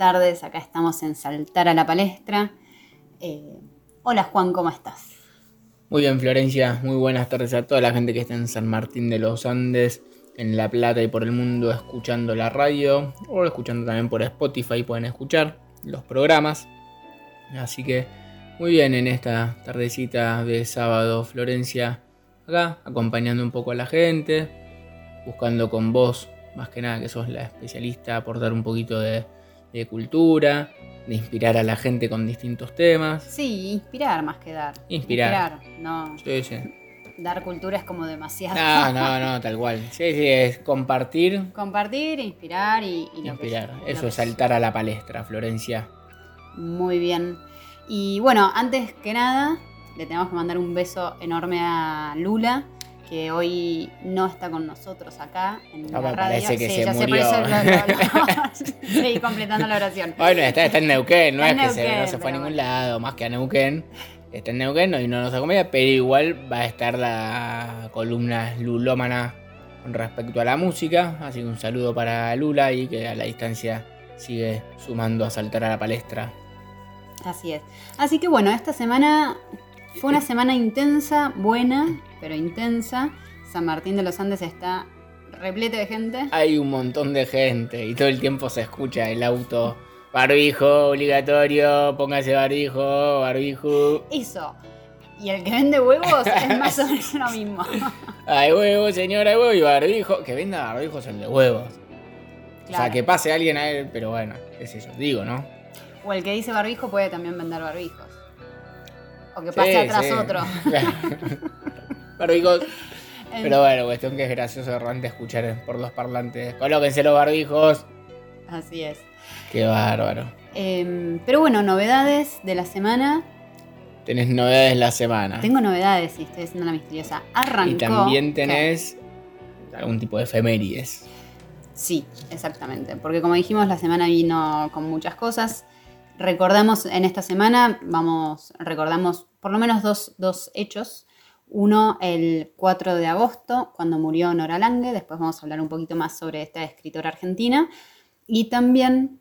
tardes. Acá estamos en Saltar a la Palestra. Eh, hola Juan, ¿cómo estás? Muy bien, Florencia. Muy buenas tardes a toda la gente que está en San Martín de los Andes, en La Plata y por el mundo escuchando la radio o escuchando también por Spotify. Pueden escuchar los programas. Así que muy bien en esta tardecita de sábado, Florencia. Acá acompañando un poco a la gente, buscando con vos más que nada que sos la especialista, aportar un poquito de, cultura, de inspirar a la gente con distintos temas. Sí, inspirar más que dar. Inspirar. no. Sí, sí. Dar cultura es como demasiado. No, no, no, tal cual. Sí, sí, es compartir. Compartir, inspirar y, inspirar. Eso es saltar a la palestra, Florencia. Muy bien. Y bueno, antes que nada, le tenemos que mandar un beso enorme a Lula que hoy no está con nosotros acá en ah, la radio. Parece que se murió. Seguí completando la oración. Bueno, está, está en Neuquén, no es que se, no se fue a ningún lado, más que a Neuquén. Está en Neuquén y no nos acompaña, pero igual va a estar la columna lulómana con respecto a la música. Así que un saludo para Lula y que a la distancia sigue sumando a saltar a la palestra. Así es. Así que bueno, esta semana fue una semana intensa, buena, pero intensa. San Martín de los Andes está repleto de gente. Hay un montón de gente y todo el tiempo se escucha el auto. Barbijo obligatorio, póngase barbijo, barbijo. Eso. Y el que vende huevos es más o menos lo mismo. Hay huevos, señora, hay huevos y barbijo. Que venda barbijos el de huevos. O sea, que pase alguien a él, pero bueno, es eso, digo, ¿no? O el que dice barbijo puede también vender barbijos. O que pase atrás otro. barbijos. Pero bueno, cuestión que es gracioso de escuchar por los parlantes. Colóquense los barbijos. Así es. Qué bárbaro. Em, pero bueno, novedades de la semana. Tenés novedades de la semana. Tengo novedades, sí, estoy haciendo la misteriosa. Arrancó. Y también tenés algún tipo de efemérides. Sí, exactamente. Porque como dijimos, la semana vino con muchas cosas. Recordamos en esta semana, vamos, recordamos por lo menos dos, hechos. Uno, el 4 de agosto, cuando murió Nora Lange. Después vamos a hablar un poquito más sobre esta escritora argentina. Y también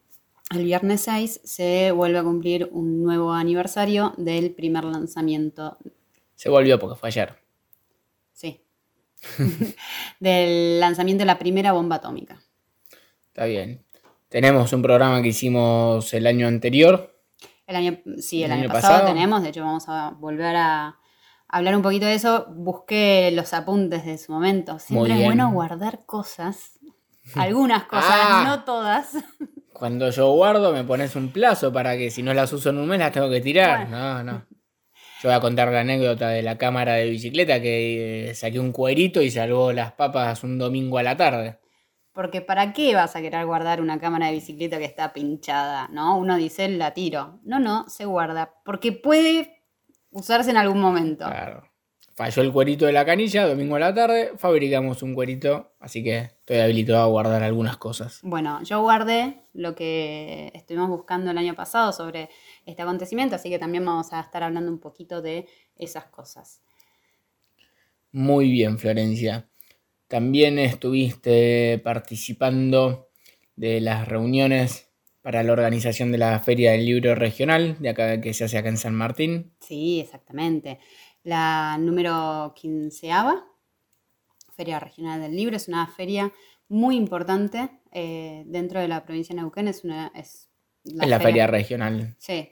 el viernes 6 se vuelve a cumplir un nuevo aniversario del primer lanzamiento. Se volvió porque fue ayer. Sí. del lanzamiento de la primera bomba atómica. Está bien. Tenemos un programa que hicimos el año anterior. El año, sí, el, año, pasado, tenemos, de hecho vamos a volver a hablar un poquito de eso. Busqué los apuntes de su momento. Siempre es bueno guardar cosas, algunas cosas, ah. no todas. Cuando yo guardo me pones un plazo para que si no las uso en un mes las tengo que tirar. No, no. Yo voy a contar la anécdota de la cámara de bicicleta que eh, saqué un cuerito y salvó las papas un domingo a la tarde. Porque ¿para qué vas a querer guardar una cámara de bicicleta que está pinchada? ¿No? Uno dice, la tiro. No, no, se guarda. Porque puede usarse en algún momento. Claro. Falló el cuerito de la canilla, domingo a la tarde, fabricamos un cuerito, así que estoy habilitado a guardar algunas cosas. Bueno, yo guardé lo que estuvimos buscando el año pasado sobre este acontecimiento, así que también vamos a estar hablando un poquito de esas cosas. Muy bien, Florencia. También estuviste participando de las reuniones para la organización de la Feria del Libro Regional, de acá que se hace acá en San Martín. Sí, exactamente. La número quinceava, Feria Regional del Libro, es una feria muy importante eh, dentro de la provincia de Neuquén. Es, una, es la, feria regional. Sí,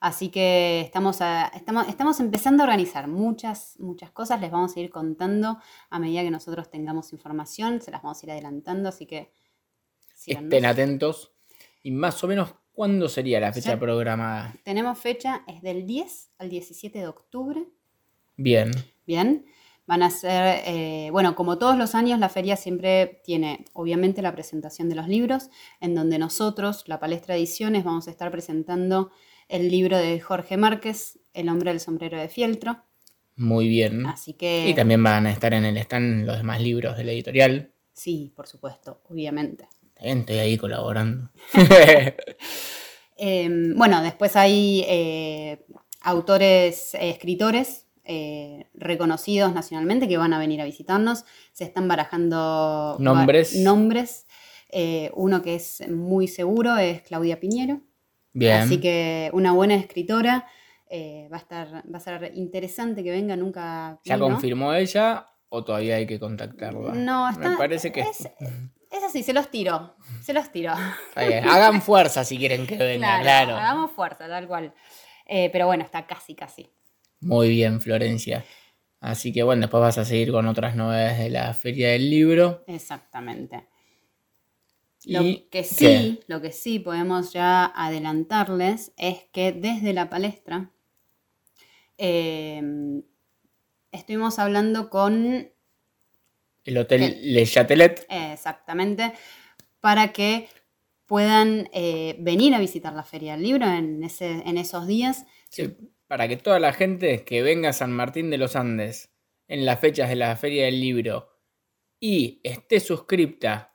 Así que estamos, estamos, estamos empezando a organizar muchas, muchas cosas. Les vamos a ir contando a medida que nosotros tengamos información. Se las vamos a ir adelantando, así que... Estén atentos. Y más o menos, ¿cuándo sería la fecha programada? Tenemos fecha, es del 10 al 17 de octubre. Bien. Bien. Van a ser, eh, bueno, como todos los años, la feria siempre tiene, obviamente, la presentación de los libros, en donde nosotros, la Palestra Ediciones, vamos a estar presentando el libro de Jorge Márquez, El hombre del sombrero de fieltro. Muy bien. Así que... Y también van a estar en el stand los demás libros de la editorial. Sí, por supuesto, obviamente. Estoy ahí colaborando. Em, bueno, después hay eh, autores, eh, escritores eh, reconocidos nacionalmente que van a venir a visitarnos. Se están barajando nombres. nombres uno que es muy seguro es Claudia Piñero. Bien. Así que una buena escritora. eh, va, a estar, va a ser interesante que venga, nunca. ¿Ya vino. confirmó ella o todavía hay que contactarla? No, está. Me parece que es, es así, se los tiro. Se los tiro. Está bien. Hagan fuerza si quieren que venga, claro. Hagamos fuerza, tal cual. Eh, pero bueno, está casi, casi. Muy bien, Florencia. Así que bueno, después vas a seguir con otras novedades de la Feria del Libro. Exactamente. Lo que sí, lo que sí podemos ya adelantarles es que desde la palestra eh, estuvimos hablando con El Hotel El- Le Chatelet. exactamente para que puedan eh, venir a visitar la Feria del Libro en, ese, en esos días. Sí, para que toda la gente que venga a San Martín de los Andes en las fechas de la Feria del Libro y esté suscripta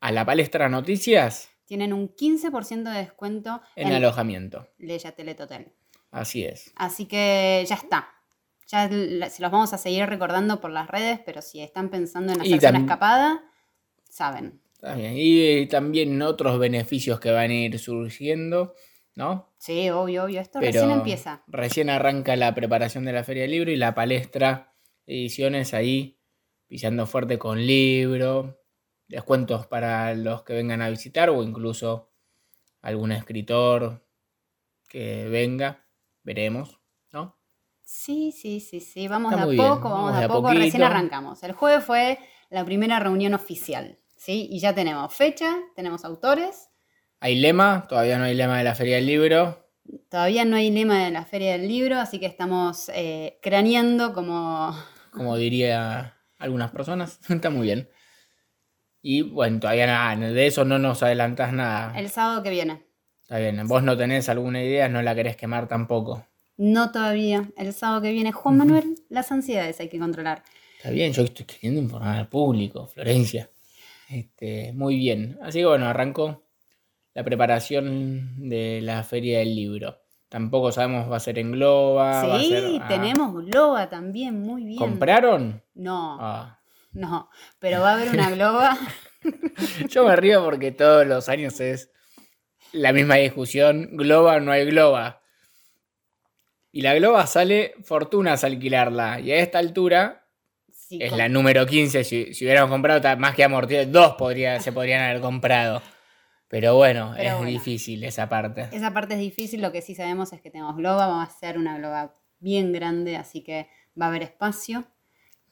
a la palestra Noticias Tienen un 15% de descuento en en alojamiento. Leia Telet Hotel. Así es. Así que ya está. Ya se los vamos a seguir recordando por las redes, pero si están pensando en hacerse una escapada, saben. Está bien. Y eh, también otros beneficios que van a ir surgiendo, ¿no? Sí, obvio, obvio. Esto Pero recién empieza. Recién arranca la preparación de la Feria del Libro y la palestra ediciones ahí pisando fuerte con libro, descuentos para los que vengan a visitar o incluso algún escritor que venga, veremos, ¿no? Sí, sí, sí, sí. Vamos Está de a bien, poco, vamos de a poco. poquito. Recién arrancamos. El jueves fue la primera reunión oficial, ¿sí? Y ya tenemos fecha, tenemos autores. Hay lema, todavía no hay lema de la Feria del Libro, Todavía no hay lema de la Feria del Libro, así que estamos eh, craneando como... como diría algunas personas, está muy bien. Y bueno, todavía nada, de eso no nos adelantás nada. El sábado que viene. Está bien, vos no tenés alguna idea, no la querés quemar tampoco. No todavía. El sábado que viene. Juan Manuel, las ansiedades hay que controlar. Está bien, yo estoy queriendo informar al público, Florencia. Este, muy bien. Así que bueno, arrancó la preparación de la Feria del Libro. Tampoco sabemos va a ser en Globa. va a sí, ser- ah, tenemos globa también, muy bien. ¿Compraron? No, Ah. No. Pero va a haber una globa. Yo me río porque todos los años es la misma discusión. Globa o no hay Globa. Y la Globa sale fortunas alquilarla. Y a esta altura Sí, es la número 15. Si, si hubiéramos comprado más que amortiguado, dos podría, se podrían haber comprado. Pero bueno, Pero es bueno. difícil esa parte. Esa parte es difícil, lo que sí sabemos es que tenemos globa, vamos a hacer una globa bien grande, así que va a haber espacio,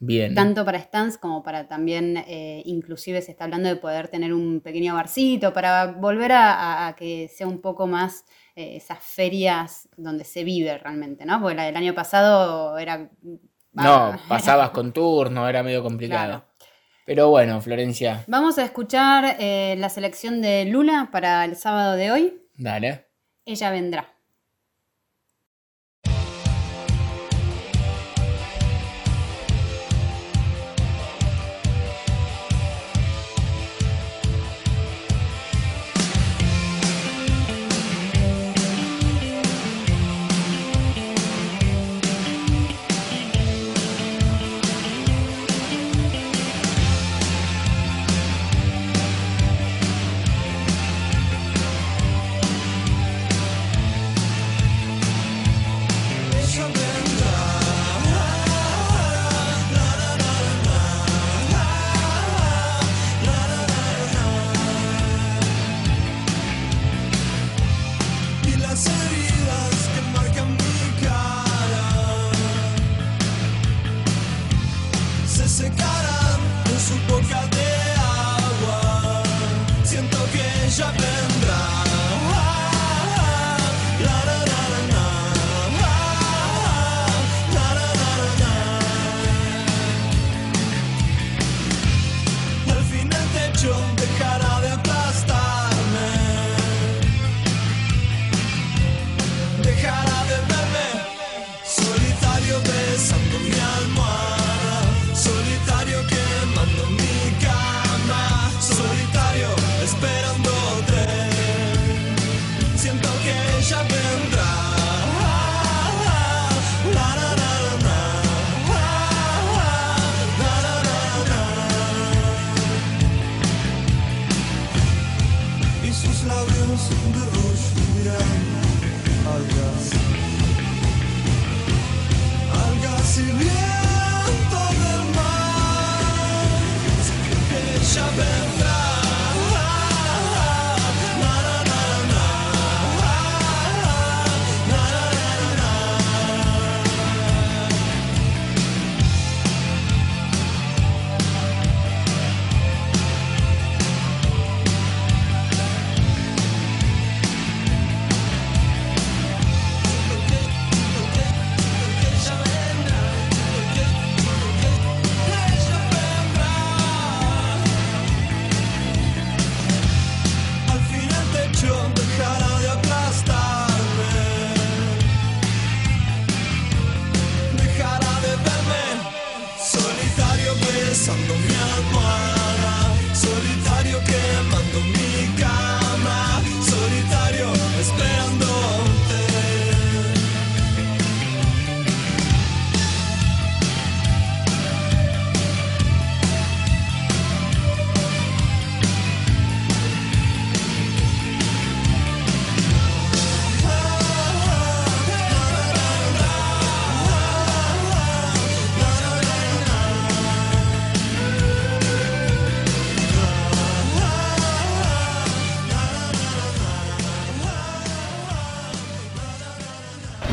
Bien. tanto para stands como para también, eh, inclusive se está hablando de poder tener un pequeño barcito, para volver a, que sea un poco más eh, esas ferias donde se vive realmente, ¿no? Porque la del año pasado era... No, pasabas con turno, era medio complicado. Claro. Pero bueno, Florencia, Vamos a escuchar eh, la selección de Lula para el sábado de hoy. dale. Ella vendrá.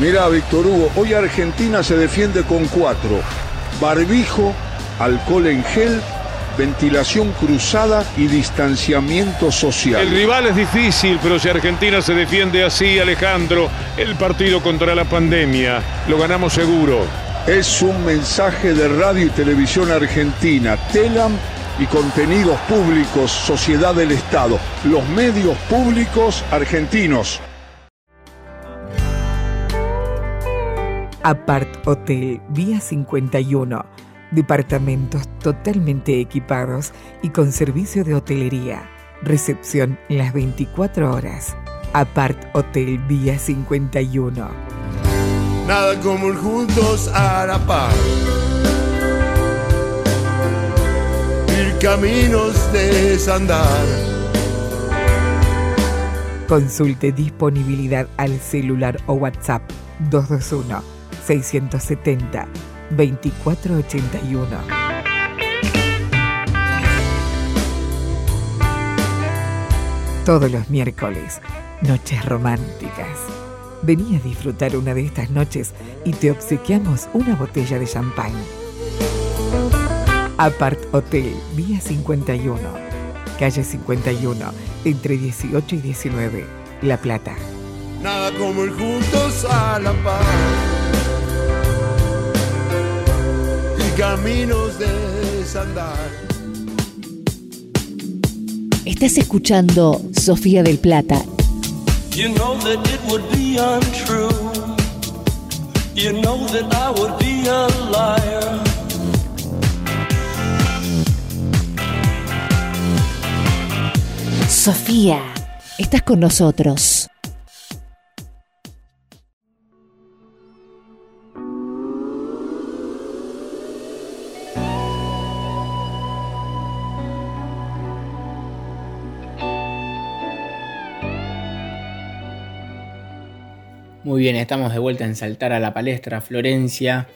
Mira, Víctor Hugo, hoy Argentina se defiende con cuatro. Barbijo, alcohol en gel, ventilación cruzada y distanciamiento social. El rival es difícil, pero si Argentina se defiende así, Alejandro, el partido contra la pandemia lo ganamos seguro. Es un mensaje de Radio y Televisión Argentina, TELAM y Contenidos Públicos, Sociedad del Estado, los medios públicos argentinos. Apart Hotel Vía 51. Departamentos totalmente equipados y con servicio de hotelería. Recepción las 24 horas. Apart Hotel Vía 51. Nada como ir juntos a la par. Ir caminos de desandar. Consulte disponibilidad al celular o WhatsApp 221 670 2481. Todos los miércoles, noches románticas. Vení a disfrutar una de estas noches y te obsequiamos una botella de champán. Apart Hotel, Vía 51, calle 51, entre 18 y 19, La Plata. Nada como ir juntos a la par. Caminos de desandar. Estás escuchando Sofía del Plata. You know that it would be untrue. You know that I would be a liar. Sofía, estás con nosotros. Bien, estamos de vuelta en Saltar a la Palestra, Florencia.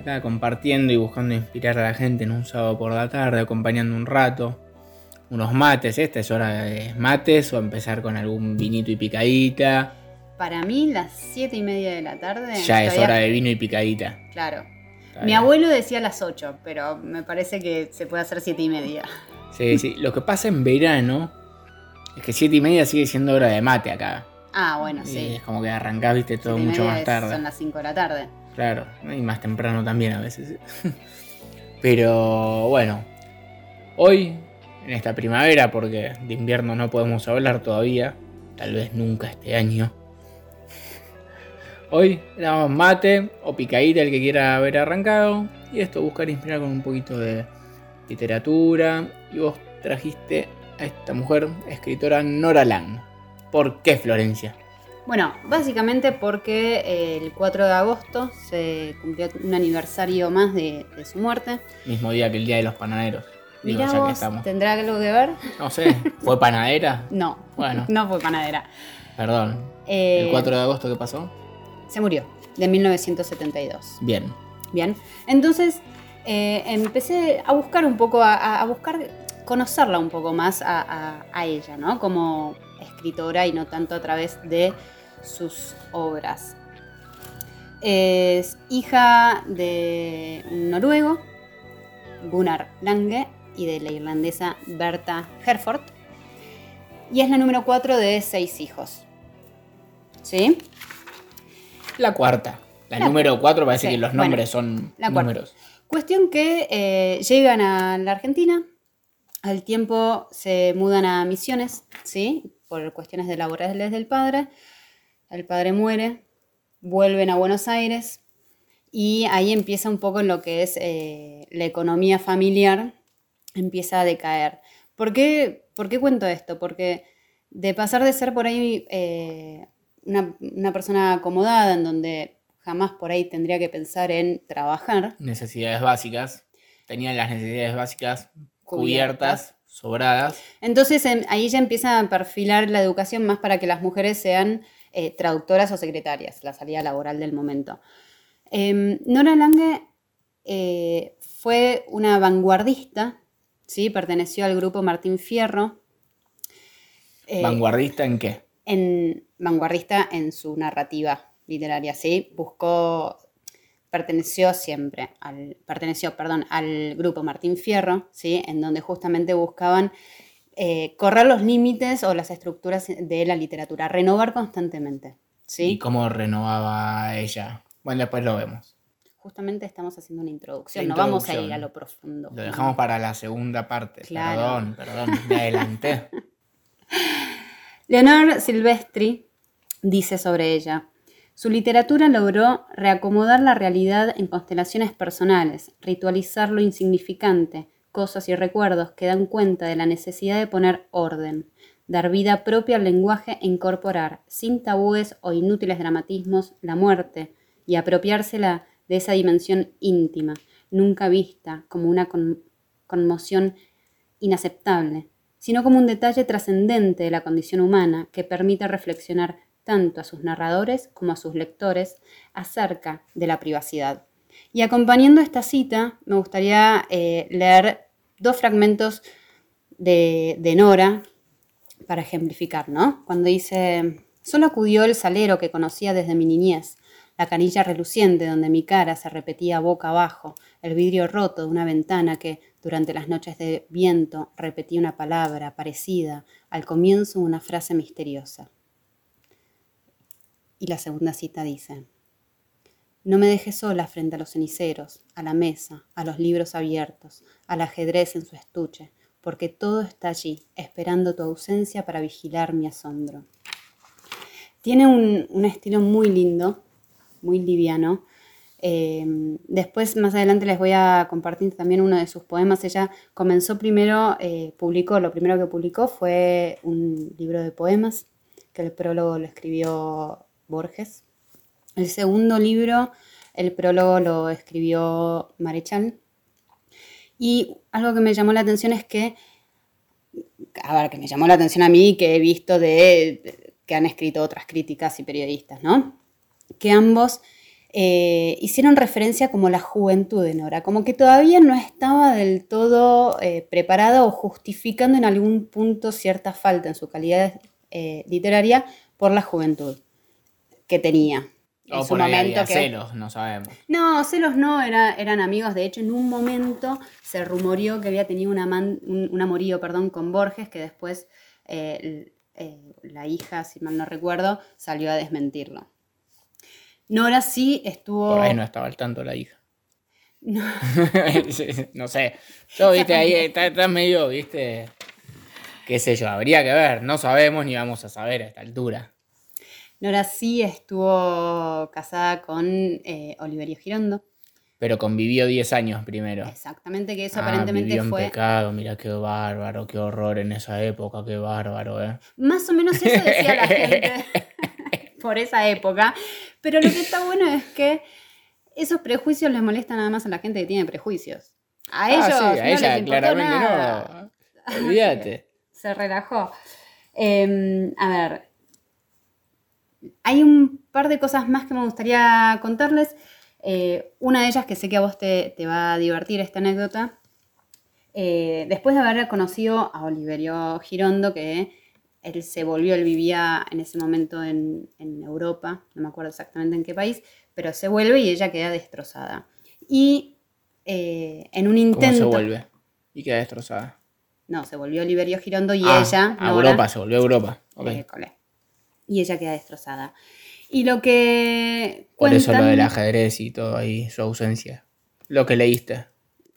Acá compartiendo y buscando inspirar a la gente en un sábado por la tarde, acompañando un rato. Unos mates, esta es hora de mates o empezar con algún vinito y picadita. Para mí, las 7 y media de la tarde. Ya es hora de vino y picadita. Claro. Mi abuelo decía las 8, pero me parece que se puede hacer 7 y media. Sí, sí. Lo que pasa en verano es que 7 y media sigue siendo hora de mate acá. Ah, bueno, Y sí. es como que arrancás, viste, todo mucho más tarde. Son las 5 de la tarde. Claro, y más temprano también a veces. Pero bueno, hoy, en esta primavera, porque de invierno no podemos hablar todavía, tal vez nunca este año. Hoy damos mate o picadita el que quiera haber arrancado. Y esto, buscar inspirar con un poquito de literatura. Y vos trajiste a esta mujer, escritora Nora Lang. ¿Por qué Florencia? Bueno, básicamente porque eh, el 4 de agosto se cumplió un aniversario más de, de su muerte. Mismo día que el Día de los Panaderos. Digo, Mirá ya que vos, estamos. ¿tendrá algo que ver? No sé, ¿fue panadera? No. Bueno. No fue panadera. Perdón. Eh, ¿El 4 de agosto qué pasó? Se murió, de 1972. Bien. Bien. Entonces, eh, empecé a buscar un poco, a, a- a buscar conocerla un poco más a, a- a ella, ¿no? Como escritora y no tanto a través de sus obras. Es hija de un noruego, Gunnar Lange, y de la irlandesa Berta Herford. Y es la número 4 de seis hijos. ¿Sí? La cuarta. La, La- número 4 parece sí, que los bueno, nombres son la números. Cuestión que eh, llegan a la Argentina, al tiempo se mudan a Misiones, ¿sí? Por cuestiones de laborales del padre. El padre muere, vuelven a Buenos Aires y ahí empieza un poco en lo que es eh, la economía familiar, empieza a decaer. ¿Por qué, por qué cuento esto? Porque de pasar de ser por ahí eh, una, una persona acomodada en donde jamás por ahí tendría que pensar en trabajar, Necesidades básicas. Tenían las necesidades básicas Cubiertas. Sobradas. Entonces ahí ya empieza a perfilar la educación más para que las mujeres sean eh, traductoras o secretarias, la salida laboral del momento. Em, Nora Lange eh, fue una vanguardista, ¿sí? perteneció al grupo Martín Fierro. eh, ¿Vanguardista en qué? en vanguardista en su narrativa literaria, ¿sí? Buscó, perteneció siempre al, perteneció, perdón, al grupo Martín Fierro, ¿sí? En donde justamente buscaban eh, correr los límites o las estructuras de la literatura, renovar constantemente, ¿Y ¿sí? cómo renovaba ella? Bueno, después lo vemos. Justamente estamos haciendo una introducción, no vamos a ir a lo profundo. Lo dejamos para la segunda parte. Claro. Perdón, perdón, me adelanté. Leonor Silvestri dice sobre ella, su literatura logró reacomodar la realidad en constelaciones personales, ritualizar lo insignificante, cosas y recuerdos que dan cuenta de la necesidad de poner orden, dar vida propia al lenguaje e incorporar, sin tabúes o inútiles dramatismos, la muerte y apropiársela de esa dimensión íntima, nunca vista como una con- conmoción inaceptable, sino como un detalle trascendente de la condición humana que permite reflexionar tanto a sus narradores como a sus lectores acerca de la privacidad. Y acompañando esta cita, me gustaría eh, leer dos fragmentos de, de Nora para ejemplificar, ¿no? Cuando dice, solo acudió el salero que conocía desde mi niñez, la canilla reluciente donde mi cara se repetía boca abajo, el vidrio roto de una ventana que, durante las noches de viento, repetía una palabra parecida al comienzo una frase misteriosa. Y la segunda cita dice, no me dejes sola frente a los ceniceros, a la mesa, a los libros abiertos, al ajedrez en su estuche, porque todo está allí, esperando tu ausencia para vigilar mi asombro. Tiene un, un estilo muy lindo, muy liviano. Eh, después, más adelante, les voy a compartir también uno de sus poemas. Ella comenzó primero, eh, publicó, lo primero que publicó fue un libro de poemas, que el prólogo lo escribió Borges. El segundo libro, el prólogo lo escribió Marechal. Y algo que me llamó la atención es que, a ver, que me llamó la atención a mí, que he visto de, que han escrito otras críticas y periodistas, ¿no? Que ambos eh, hicieron referencia como la juventud de Nora, como que todavía no estaba del todo eh, preparada o justificando en algún punto cierta falta en su calidad eh, literaria por la juventud que tenía. En O su por ahí momento había que- celos, no sabemos. no, celos no, era- eran amigos. De hecho, en un momento se rumoreó que había tenido un, aman- un, un amorío perdón, con Borges, que después eh, eh, la hija, si mal no recuerdo, salió a desmentirlo. Nora sí estuvo... Por ahí no estaba al tanto la hija. No. no sé. Yo, viste, ahí está, está medio, viste. Qué sé yo, habría que ver. No sabemos ni vamos a saber a esta altura. Nora sí estuvo casada con eh, Oliverio Girondo. Pero convivió 10 años primero. Exactamente, que eso Ah, aparentemente vivió en fue... pecado, mira qué bárbaro, qué horror en esa época, qué bárbaro, ¿eh? Más o menos eso decía la gente por esa época. Pero lo que está bueno es que esos prejuicios les molestan nada más a la gente que tiene prejuicios. A Ah, ellos sí, no a les ella importó claramente nada. no. Olvídate. Se relajó. Eh, a ver, hay un par de cosas más que me gustaría contarles. Eh, una de ellas que sé que a vos te, te va a divertir esta anécdota. Eh, después de haber conocido a Oliverio Girondo, que él se volvió, él vivía en ese momento en, en Europa, no me acuerdo exactamente en qué país, pero se vuelve y ella queda destrozada. Y eh, en un ¿Cómo intento... se vuelve? Y queda destrozada. No, se volvió Oliverio Girondo y Ah, ella... A Nora, Europa, se volvió a Europa. Ok. Y ella queda destrozada. Y lo que Por eso lo cuentan- del ajedrez y todo ahí, su ausencia. Lo que leíste.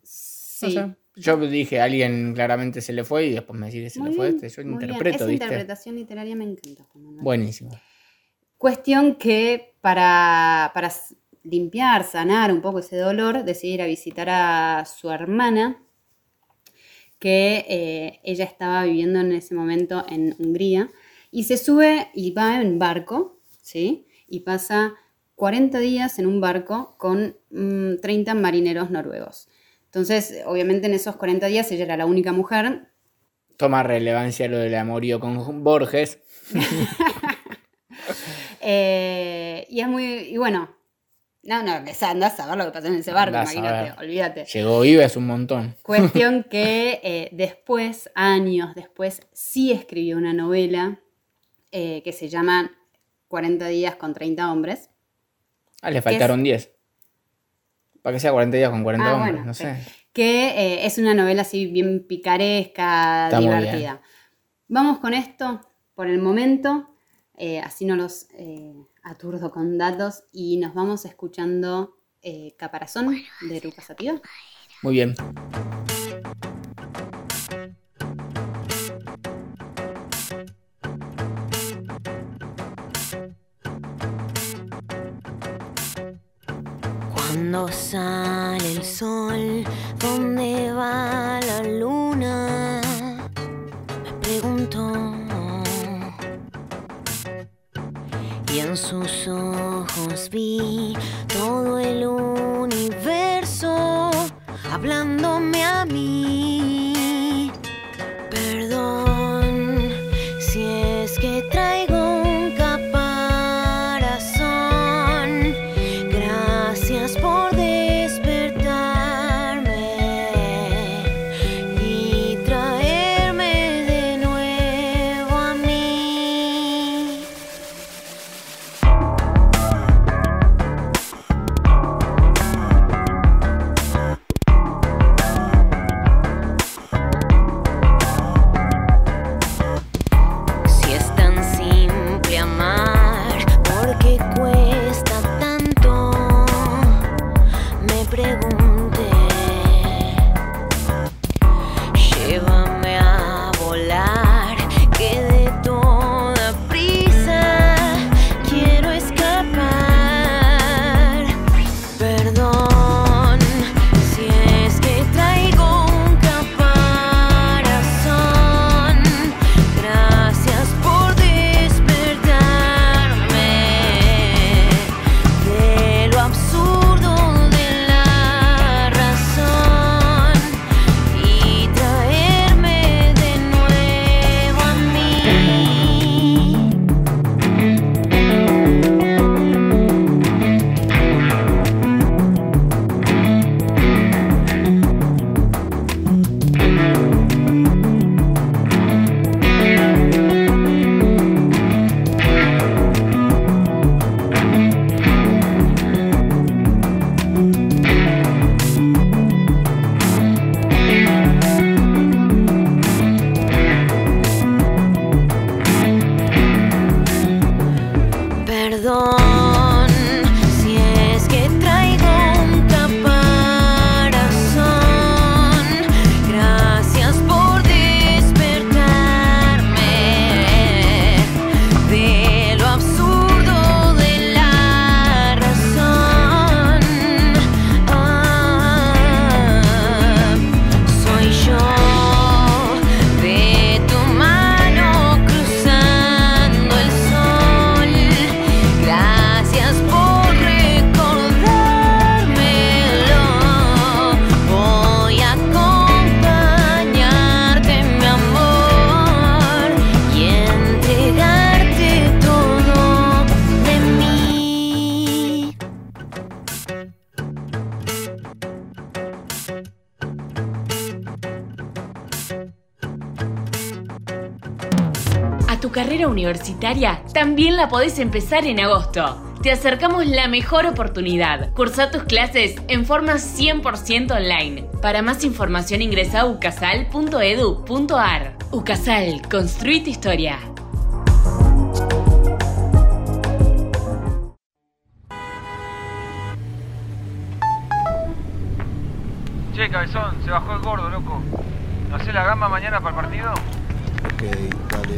Sí. Yo dije, alguien claramente se le fue y después me decís que se Muy le fue bien, este. Yo bien. interpreto, Esa ¿viste? interpretación literaria me encanta. Buenísimo. Cuestión que para, para limpiar, sanar un poco ese dolor, decidí ir a visitar a su hermana, que eh, ella estaba viviendo en ese momento en Hungría, y se sube y va en barco, ¿sí? Y pasa 40 días en un barco con mm, 30 marineros noruegos. Entonces, obviamente en esos 40 días ella era la única mujer, Toma relevancia lo del amorío con Borges. Eh, y es muy. Y bueno. No, no, andás a ver lo que pasó en ese barco, imagínate, olvídate. Llegó Ives un montón. Cuestión que eh, después, años después, sí escribió una novela eh, que se llama 40 días con 30 hombres. Ah, le faltaron 10. Para que sea 40 días con 40 Ah, hombres, bueno, no sé. Que eh, es una novela así bien picaresca, Está divertida. Vamos con esto por el momento, eh, así no los eh, aturdo con datos y nos vamos escuchando eh, Caparazón de Lucas Sativa. Muy bien. Cuando sale el sol, ¿dónde va la luna? Me pregunto. Y en sus ojos vi todo el universo hablándome a mí. Universitaria también la podés empezar en agosto. Te acercamos la mejor oportunidad. Cursa tus clases en forma 100% online. Para más información ingresa a ucasal.edu.ar. Ucasal, construí tu historia. Che, cabezón, se bajó el gordo, loco. ¿No hace la gamba mañana para el partido? Ok, dale.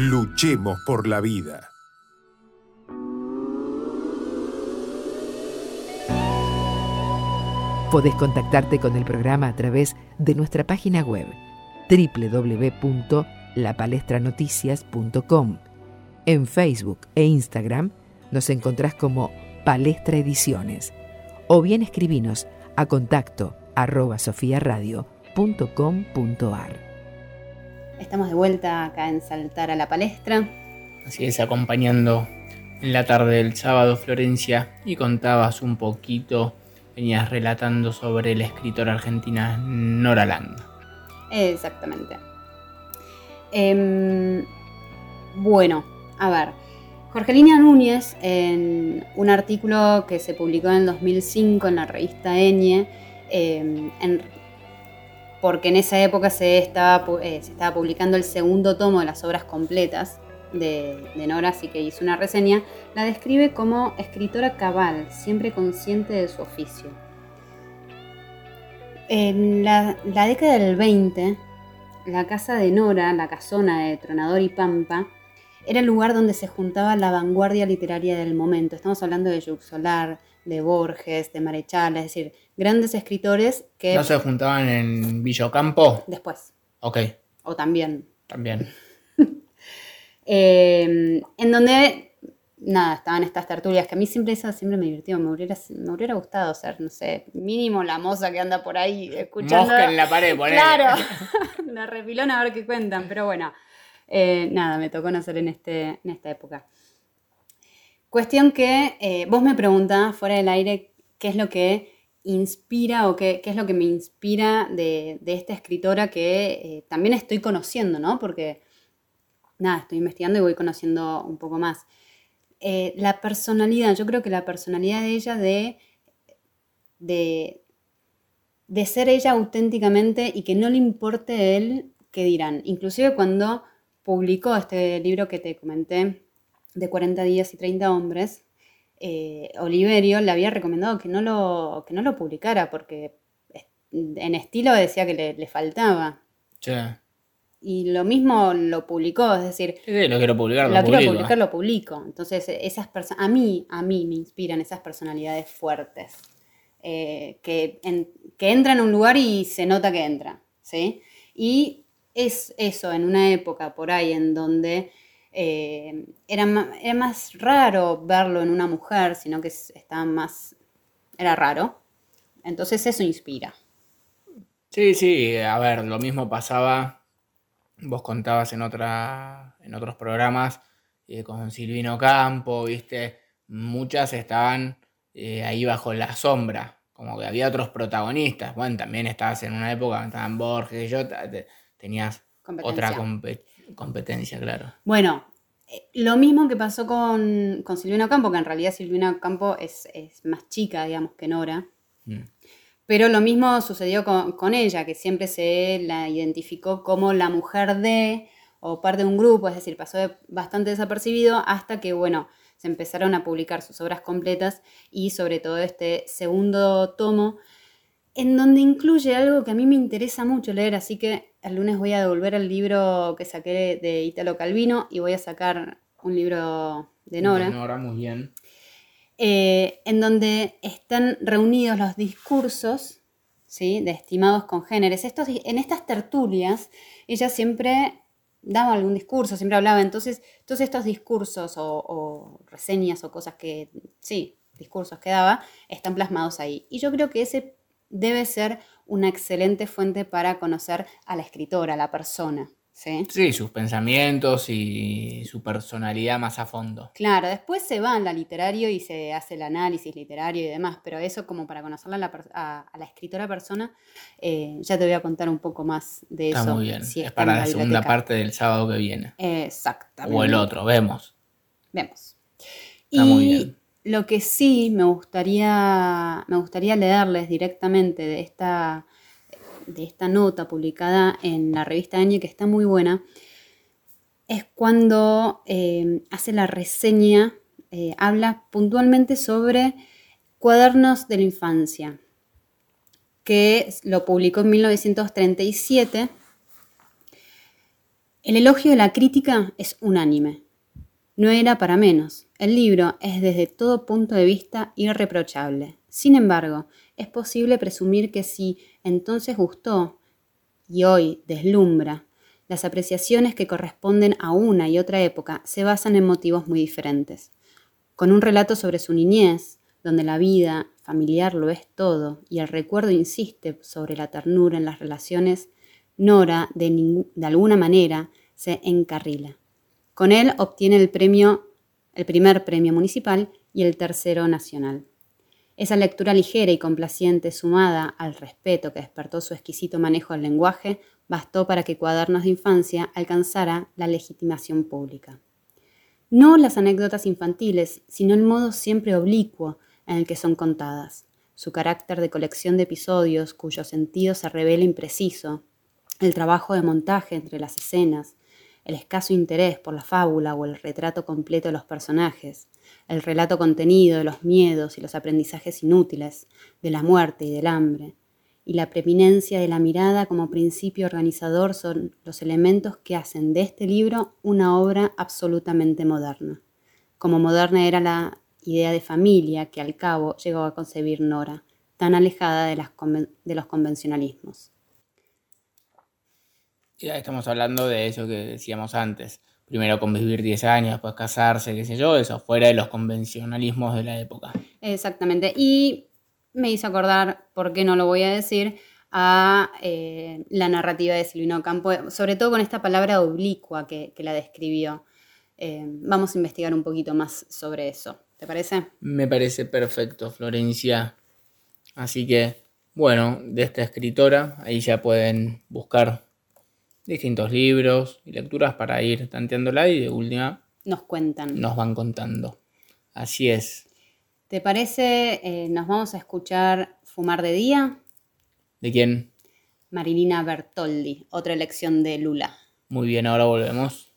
Luchemos por la vida. Podés contactarte con el programa a través de nuestra página web www.lapalestranoticias.com. En Facebook e Instagram nos encontrás como Palestra Ediciones o bien escribinos a contacto arroba sofiaradio.com.ar. Estamos de vuelta acá en Saltar a la Palestra. Así es, acompañando en la tarde del sábado, Florencia, y contabas un poquito, venías relatando sobre la escritora argentina Nora Land. Exactamente. Em, bueno, a ver. Jorgelina Núñez, en un artículo que se publicó en el 2005 en la revista Eñe, em, en- porque en esa época se estaba, pu- eh, se estaba publicando el segundo tomo de las obras completas de, Nora, así que hizo una reseña, la describe como escritora cabal, siempre consciente de su oficio. En la, la década del 20, la casa de Nora, la casona de Tronador y Pampa, era el lugar donde se juntaba la vanguardia literaria del momento. Estamos hablando de Jacques Solar, de Borges, de Marechal, es decir, grandes escritores que ¿No se juntaban en Villocampo? después, Ok, o también, también. eh, en donde, nada, estaban estas tertulias que a mí siempre eso siempre me divirtió, me hubiera, me hubiera gustado ser, no sé, mínimo la moza que anda por ahí escuchando. Mosca en la pared, ponele. Claro, la refilón a ver qué cuentan, pero bueno, eh, nada, me tocó nacer en, este, en esta época. Cuestión que eh, vos me preguntabas fuera del aire qué es lo que inspira o qué, qué es lo que me inspira de, de esta escritora que eh, también estoy conociendo, ¿no? Porque, nada, estoy investigando y voy conociendo un poco más. Eh, la personalidad, yo creo que la personalidad de ella de, de, de ser ella auténticamente y que no le importe él qué dirán. Inclusive cuando publicó este libro que te comenté, de 40 días y 30 hombres, eh, Oliverio le había recomendado que no lo, que no lo publicara porque en estilo decía que le, le faltaba. Y lo mismo lo publicó, es decir, sí, lo quiero publicar, lo, lo quiero publicar, lo publico. Entonces, esas personas, a mí, a mí me inspiran esas personalidades fuertes, eh, que, en- que entran a un lugar y se nota que entra, ¿sí? Y es eso, en una época por ahí en donde eh, era, era más raro verlo en una mujer, sino que es- estaba más, era raro. Entonces eso inspira. Sí, sí, a ver, lo mismo pasaba, vos contabas en, otra, en otros programas eh, con Silvino Campo, viste, muchas estaban eh, ahí bajo la sombra, como que había otros protagonistas, bueno, también estabas en una época, estaban Borges y yo, te- tenías otra Competencia. Compe- competencia, claro. Bueno, eh, lo mismo que pasó con, con Silvina Campo, que en realidad Silvina Campo es, es más chica, digamos, que Nora. Mm. Pero lo mismo sucedió con, con ella, que siempre se la identificó como la mujer de o parte de un grupo, es decir, pasó de- bastante desapercibido hasta que, bueno, se empezaron a publicar sus obras completas y sobre todo este segundo tomo, en donde incluye algo que a mí me interesa mucho leer, así que el lunes voy a devolver el libro que saqué de Italo Calvino y voy a sacar un libro de Nora De Nora, muy bien. eh, en donde están reunidos los discursos ¿sí? de estimados congéneres. Estos, en estas tertulias, ella siempre daba algún discurso, siempre hablaba. Entonces, todos estos discursos o, o reseñas o cosas que, sí, discursos que daba, están plasmados ahí. Y yo creo que ese debe ser una excelente fuente para conocer a la escritora, a la persona. ¿sí? Sí, sus pensamientos y su personalidad más a fondo. Claro, después se va a la literario y se hace el análisis literario y demás, pero eso como para conocerla a la, a, a la escritora persona, eh, ya te voy a contar un poco más de Está eso. muy bien. si es está para la segunda parte del sábado que viene. Exactamente. O el otro, vemos. Vemos. Está y muy bien. Lo que sí me gustaría, me gustaría leerles directamente de esta, de esta nota publicada en la revista Añe, que está muy buena, es cuando eh, hace la reseña, eh, habla puntualmente sobre cuadernos de la infancia, que lo publicó en 1937. El elogio de la crítica es unánime. No era para menos. El libro es desde todo punto de vista irreprochable. Sin embargo, es posible presumir que si entonces gustó y hoy deslumbra, las apreciaciones que corresponden a una y otra época se basan en motivos muy diferentes. Con un relato sobre su niñez, donde la vida familiar lo es todo y el recuerdo insiste sobre la ternura en las relaciones, Nora, de, de alguna manera, se encarrila. Con él obtiene el premio, el primer premio municipal y el tercero nacional. Esa lectura ligera y complaciente, sumada al respeto que despertó su exquisito manejo del lenguaje, bastó para que Cuadernos de Infancia alcanzara la legitimación pública. No las anécdotas infantiles, sino el modo siempre oblicuo en el que son contadas, su carácter de colección de episodios cuyo sentido se revela impreciso, el trabajo de montaje entre las escenas, el escaso interés por la fábula o el retrato completo de los personajes, el relato contenido de los miedos y los aprendizajes inútiles, de la muerte y del hambre, y la preeminencia de la mirada como principio organizador son los elementos que hacen de este libro una obra absolutamente moderna. Como moderna era la idea de familia que al cabo llegó a concebir Nora, tan alejada de, los convencionalismos. Ya estamos hablando de eso que decíamos antes. Primero convivir 10 años, después casarse, qué sé yo, eso, fuera de los convencionalismos de la época. Exactamente. Y me hizo acordar, ¿por qué no lo voy a decir? a eh, la narrativa de Silvino Campo, sobre todo con esta palabra oblicua que, que la describió. Eh, vamos a investigar un poquito más sobre eso. ¿Te parece? Me parece perfecto, Florencia. Así que, bueno, de esta escritora, ahí ya pueden buscar distintos libros y lecturas para ir tanteándola y de última Nos cuentan. nos van contando. Así es. ¿Te parece? eh, nos vamos a escuchar Fumar de Día. ¿De quién? Marilina Bertoldi, otra elección de Lula. Muy bien, ahora volvemos.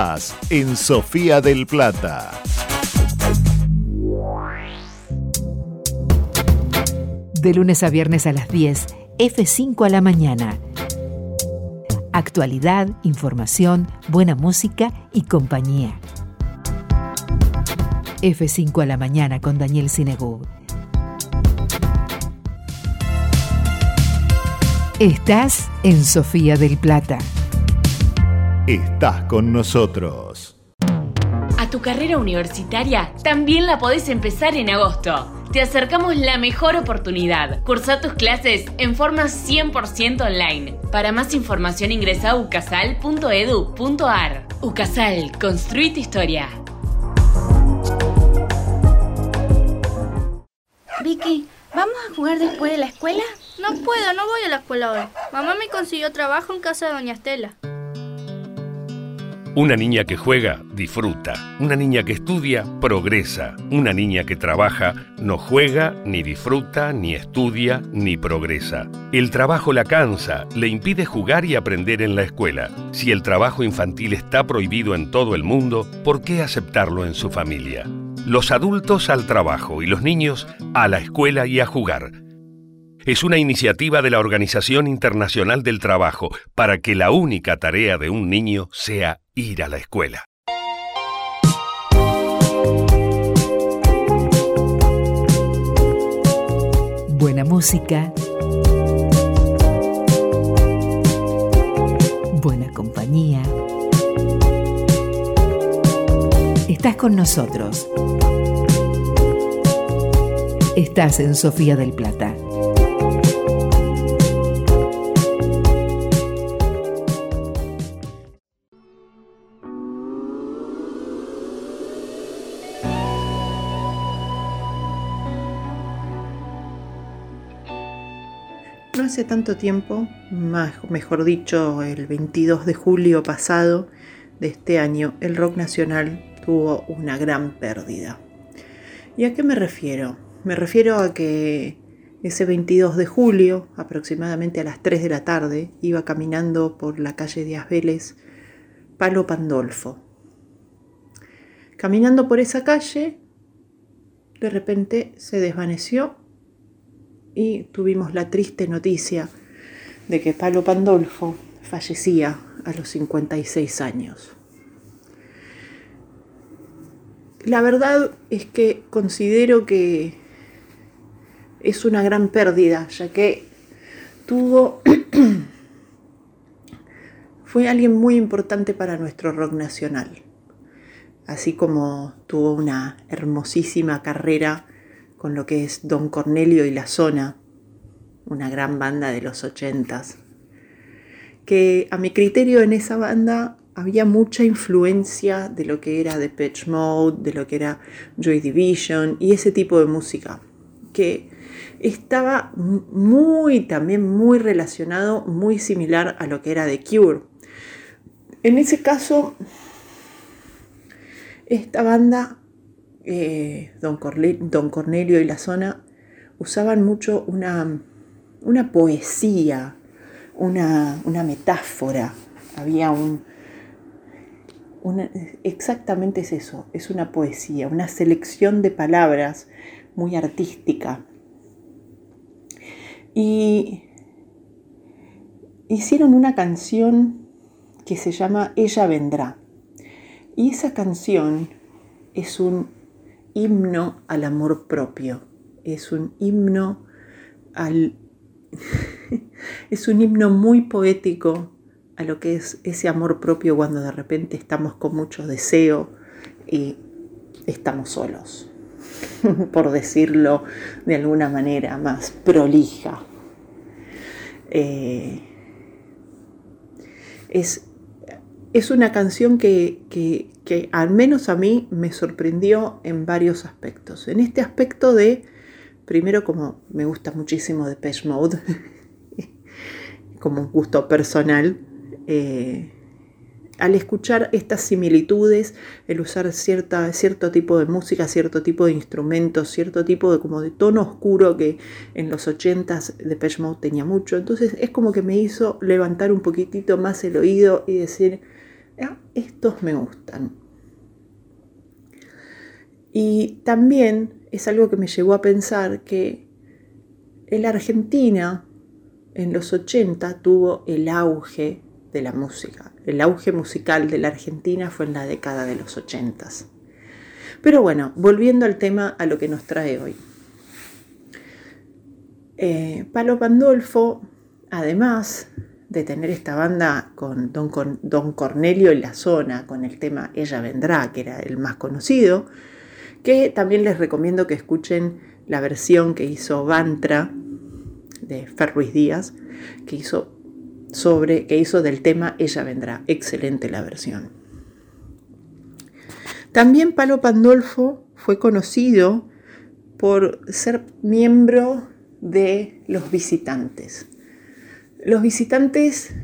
Estás en Sofía del Plata. De lunes a viernes a las 10, F5 a la mañana. Actualidad, información, buena música y compañía. F5 a la mañana con Daniel Sinegub. Estás en Sofía del Plata. Estás con nosotros. A tu carrera universitaria también la podés empezar en agosto. Te acercamos la mejor oportunidad. Cursa tus clases en forma 100% online. Para más información ingresa a ucasal.edu.ar. Ucasal, construí tu historia. Vicky, ¿vamos a jugar después de la escuela? No puedo, no voy a la escuela hoy. Mamá me consiguió trabajo en casa de Doña Estela. Una niña que juega, disfruta. Una niña que estudia, progresa. Una niña que trabaja, no juega, ni disfruta, ni estudia, ni progresa. El trabajo la cansa, le impide jugar y aprender en la escuela. Si el trabajo infantil está prohibido en todo el mundo, ¿por qué aceptarlo en su familia? Los adultos al trabajo y los niños a la escuela y a jugar. Es una iniciativa de la Organización Internacional del Trabajo para que la única tarea de un niño sea ir a la escuela. Buena música. Buena compañía. Estás con nosotros. Estás en Sofía del Plata. Hace tanto tiempo, más, mejor dicho, el 22 de julio pasado de este año, el rock nacional tuvo una gran pérdida. ¿Y a qué me refiero? Me refiero a que ese 22 de julio, aproximadamente a las 3 de la tarde, iba caminando por la calle de Vélez, Palo Pandolfo. Caminando por esa calle, de repente se desvaneció y tuvimos la triste noticia de que Palo Pandolfo fallecía a los 56 años. La verdad es que considero que es una gran pérdida, ya que tuvo fue alguien muy importante para nuestro rock nacional. Así como tuvo una hermosísima carrera con lo que es Don Cornelio y La Zona, una gran banda de los ochentas, que a mi criterio en esa banda había mucha influencia de lo que era Depeche Mode, de lo que era Joy Division y ese tipo de música, que estaba muy, también muy relacionado, muy similar a lo que era The Cure. En ese caso, esta banda eh, Don, Cornelio y la zona usaban mucho una, una poesía, una, una, metáfora. Había un... Exactamente es eso, es una poesía, una selección de palabras muy artística. Y hicieron una canción que se llama Ella vendrá. Y esa canción es un himno al amor propio, es un himno al... es un himno muy poético a lo que es ese amor propio cuando de repente estamos con mucho deseo y estamos solos, por decirlo de alguna manera más prolija. Eh, es, es una canción que, que, que al menos a mí me sorprendió en varios aspectos. En este aspecto de, primero como me gusta muchísimo de Depeche Mode, como un gusto personal, eh, al escuchar estas similitudes, el usar cierta, cierto tipo de música, cierto tipo de instrumentos, cierto tipo de como de tono oscuro que en los 80s Depeche Mode tenía mucho, entonces es como que me hizo levantar un poquitito más el oído y decir, estos me gustan. Y también es algo que me llevó a pensar que en la Argentina en los 80 tuvo el auge de la música. El auge musical de la Argentina fue en la década de los 80. Pero bueno, volviendo al tema, a lo que nos trae hoy. Eh, Palo Pandolfo, además de tener esta banda con Don, con Don Cornelio en la zona, con el tema Ella Vendrá, que era el más conocido, que también les recomiendo que escuchen la versión que hizo Bantra de Fer Ruiz Díaz, que hizo, sobre, que hizo del tema Ella Vendrá. Excelente la versión. También Palo Pandolfo fue conocido por ser miembro de los visitantes. Los visitantes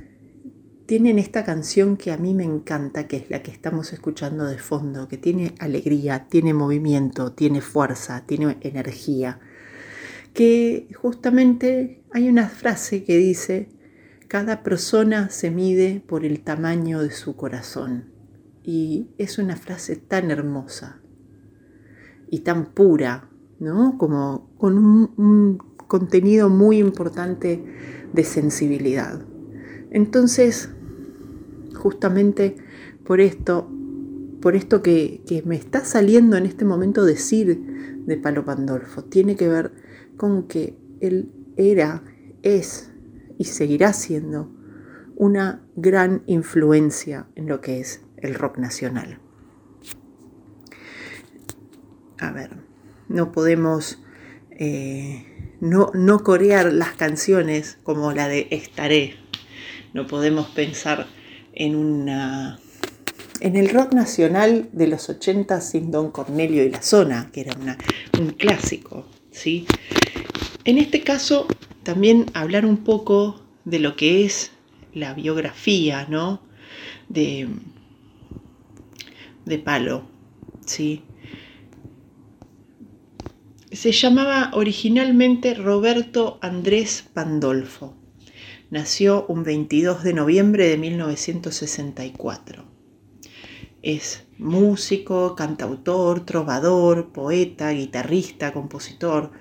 tienen esta canción que a mí me encanta, que es la que estamos escuchando de fondo, que tiene alegría, tiene movimiento, tiene fuerza, tiene energía, que justamente hay una frase que dice, cada persona se mide por el tamaño de su corazón. Y es una frase tan hermosa y tan pura, ¿no? Como con un, contenido muy importante de sensibilidad. Entonces, justamente por esto, por esto que, que, me está saliendo en este momento decir de Palo Pandolfo, tiene que ver con que él era, es y seguirá siendo una gran influencia en lo que es el rock nacional. A ver, no podemos eh, no, no corear las canciones como la de Estaré. No podemos pensar en una en el rock nacional de los 80 sin Don Cornelio y la Zona, que era un clásico. ¿sí? En este caso, también hablar un poco de lo que es la biografía ¿no? de, de Palo. ¿sí? Se llamaba originalmente Roberto Andrés Pandolfo. Nació un 22 de noviembre de 1964. Es músico, cantautor, trovador, poeta, guitarrista, compositor,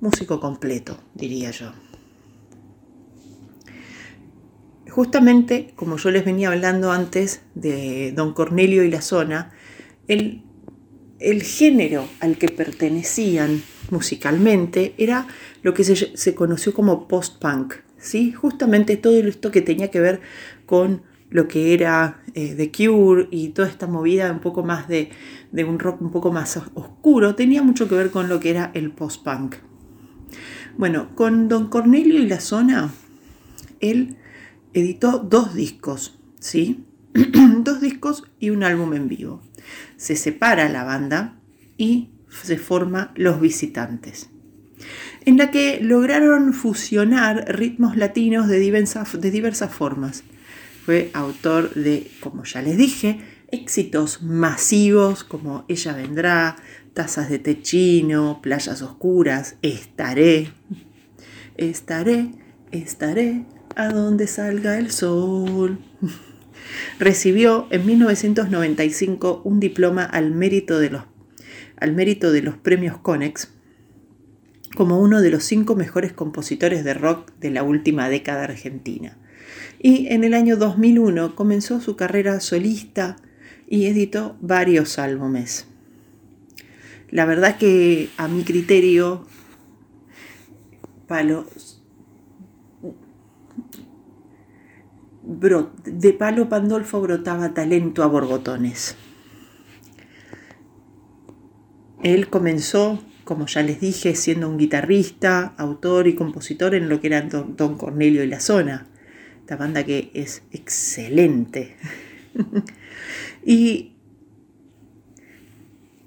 músico completo, diría yo. Justamente, como yo les venía hablando antes de Don Cornelio y la zona, el, el género al que pertenecían musicalmente era lo que se, conoció como post-punk, ¿sí? Justamente todo esto que tenía que ver con lo que era eh, The Cure y toda esta movida un poco más de, de, un rock un poco más oscuro, tenía mucho que ver con lo que era el post-punk. Bueno, con Don Cornelio y la zona, él editó dos discos, ¿sí? dos discos y un álbum en vivo. Se separa la banda y se forma Los Visitantes, en la que lograron fusionar ritmos latinos de diversas, formas. Fue autor de, como ya les dije, éxitos masivos como Ella Vendrá, Tazas de Techino, Playas Oscuras, Estaré, Estaré, Estaré, a donde salga el sol. Recibió en 1995 un diploma al mérito de los, al mérito de los premios Conex como uno de los cinco mejores compositores de rock de la última década argentina. Y en el año 2001 comenzó su carrera solista y editó varios álbumes. La verdad que a mi criterio, Palo de Palo Pandolfo brotaba talento a borbotones. Él comenzó, como ya les dije, siendo un guitarrista, autor y compositor en lo que era Don, Don Cornelio y la Zona, esta banda que es excelente. y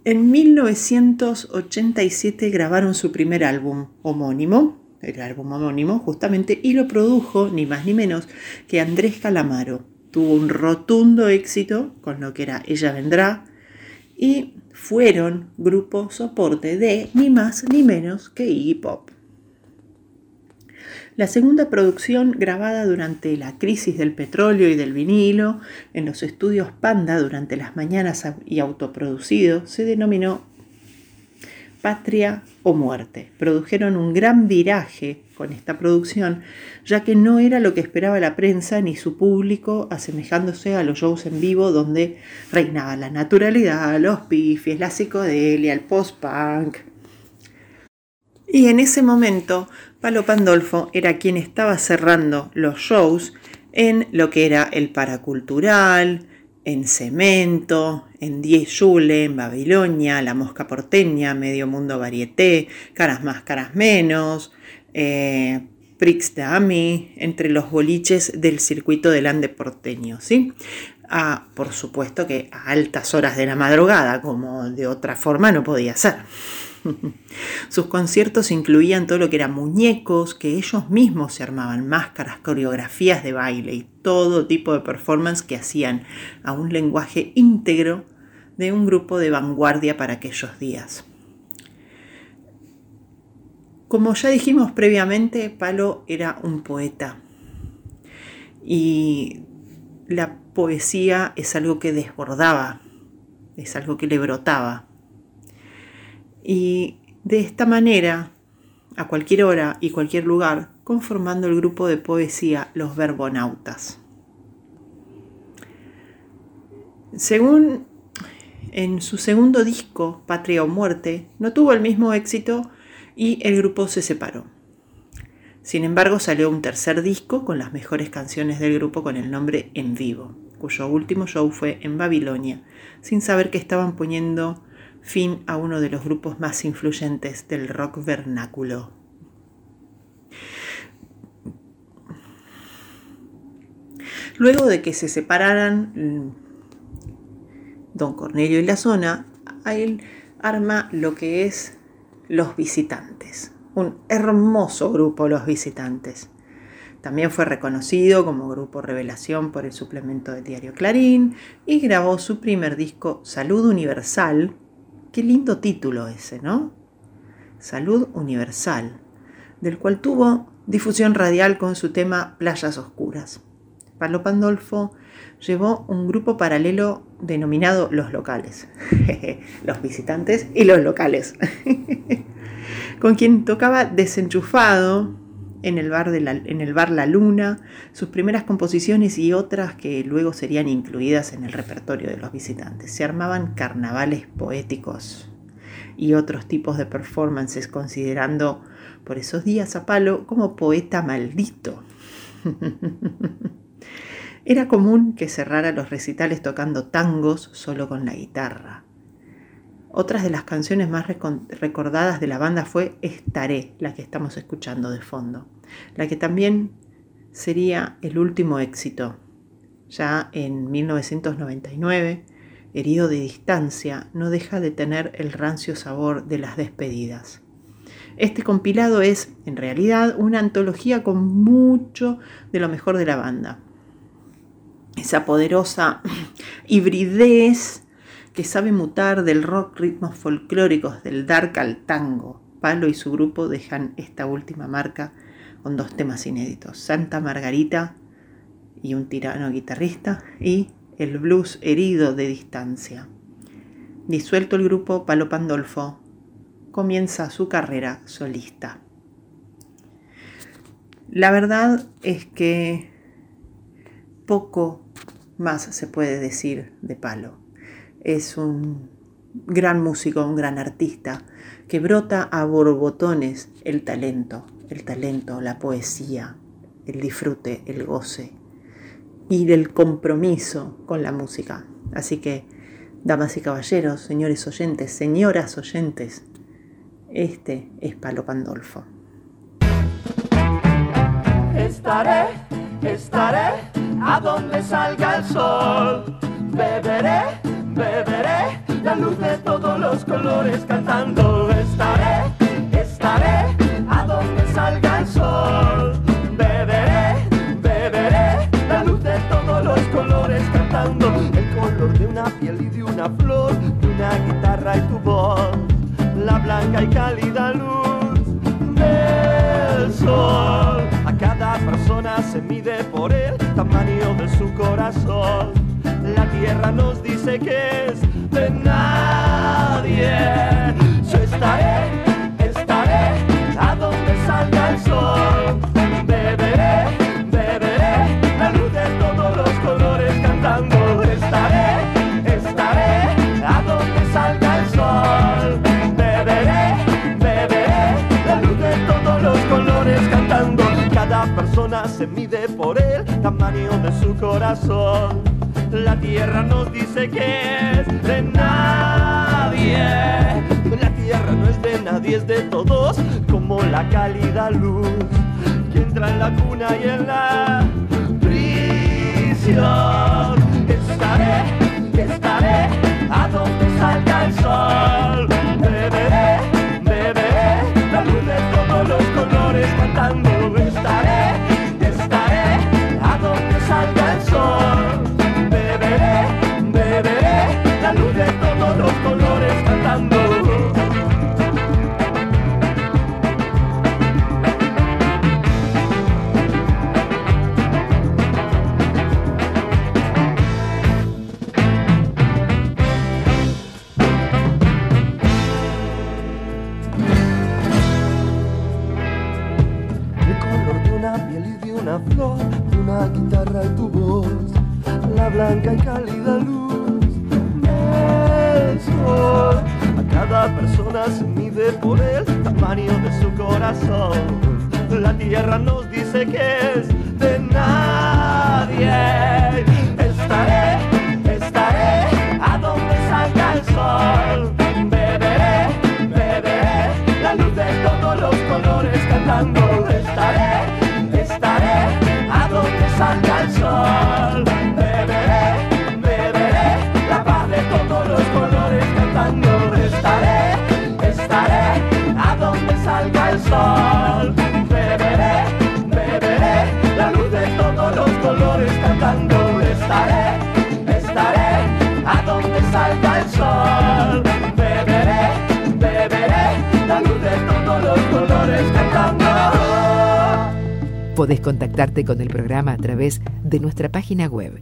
en 1987 grabaron su primer álbum homónimo, el álbum homónimo justamente, y lo produjo ni más ni menos que Andrés Calamaro. Tuvo un rotundo éxito con lo que era Ella Vendrá y fueron grupo soporte de ni más ni menos que Iggy Pop. La segunda producción, grabada durante la crisis del petróleo y del vinilo en los estudios Panda durante las mañanas y autoproducido, se denominó Patria o Muerte. Produjeron un gran viraje con esta producción, ya que no era lo que esperaba la prensa ni su público, asemejándose a los shows en vivo donde reinaba la naturalidad, los pifes, la psicodelia, el post-punk. Y en ese momento, Palo Pandolfo era quien estaba cerrando los shows en lo que era el paracultural, en Cemento, en Die Schule, en Babilonia, La Mosca Porteña, Medio Mundo Varieté, Caras Más, Caras Menos, eh, Prix Dami, entre los boliches del circuito del Ande porteño, ¿sí? Ah, por supuesto que a altas horas de la madrugada, como de otra forma no podía ser. Sus conciertos incluían todo lo que eran muñecos, que ellos mismos se armaban, máscaras, coreografías de baile y todo tipo de performance que hacían a un lenguaje íntegro de un grupo de vanguardia para aquellos días. Como ya dijimos previamente, Palo era un poeta y la poesía es algo que desbordaba, es algo que le brotaba. Y de esta manera, a cualquier hora y cualquier lugar, conformando el grupo de poesía Los Verbonautas. Según en su segundo disco, Patria o Muerte, no tuvo el mismo éxito y el grupo se separó. Sin embargo, salió un tercer disco con las mejores canciones del grupo con el nombre En Vivo, cuyo último show fue en Babilonia, sin saber que estaban poniendo fin a uno de los grupos más influyentes del rock vernáculo. Luego de que se separaran mm, Don Cornelio y la zona, él arma lo que es Los Visitantes, un hermoso grupo Los Visitantes. También fue reconocido como grupo revelación por el suplemento del diario Clarín y grabó su primer disco Salud Universal, Qué lindo título ese, ¿no? Salud Universal, del cual tuvo difusión radial con su tema Playas Oscuras. Pablo Pandolfo llevó un grupo paralelo denominado Los Locales, los visitantes y los locales, con quien tocaba desenchufado en el, bar de la, en el bar La Luna, sus primeras composiciones y otras que luego serían incluidas en el repertorio de los visitantes. Se armaban carnavales poéticos y otros tipos de performances, considerando por esos días a Palo como poeta maldito. Era común que cerrara los recitales tocando tangos solo con la guitarra. Otras de las canciones más recordadas de la banda fue Estaré, la que estamos escuchando de fondo, la que también sería el último éxito. Ya en 1999, Herido de Distancia no deja de tener el rancio sabor de las despedidas. Este compilado es, en realidad, una antología con mucho de lo mejor de la banda. Esa poderosa hibridez que sabe mutar del rock ritmos folclóricos del dark al tango. Palo y su grupo dejan esta última marca con dos temas inéditos, Santa Margarita y un tirano guitarrista y el blues herido de distancia. Disuelto el grupo, Palo Pandolfo comienza su carrera solista. La verdad es que poco más se puede decir de Palo es un gran músico, un gran artista, que brota a borbotones el talento, el talento, la poesía, el disfrute, el goce y el compromiso con la música. Así que, damas y caballeros, señores oyentes, señoras oyentes, este es Palo Pandolfo. Estaré, estaré a donde salga el sol, beberé beberé la luz de todos los colores cantando. Estaré, estaré a donde salga el sol. Beberé, beberé la luz de todos los colores cantando. El color de una piel y de una flor, de una guitarra y tu voz. La blanca y cálida luz del sol. mide por el tamaño de su corazón. La tierra nos dice que es de nadie. Yo estaré, estaré a donde salga el sol. Beberé, beberé la luz de todos los colores cantando. Estaré, estaré a donde salga el sol. Beberé, beberé la luz de todos los colores cantando. Cada persona se mide por el tamaño de su corazón. La tierra nos dice que es de nadie. La tierra no es de nadie, es de todos, como la cálida luz que entra en la cuna y en la prisión. Estaré, estaré a donde salga el sol. Podés contactarte con el programa a través de nuestra página web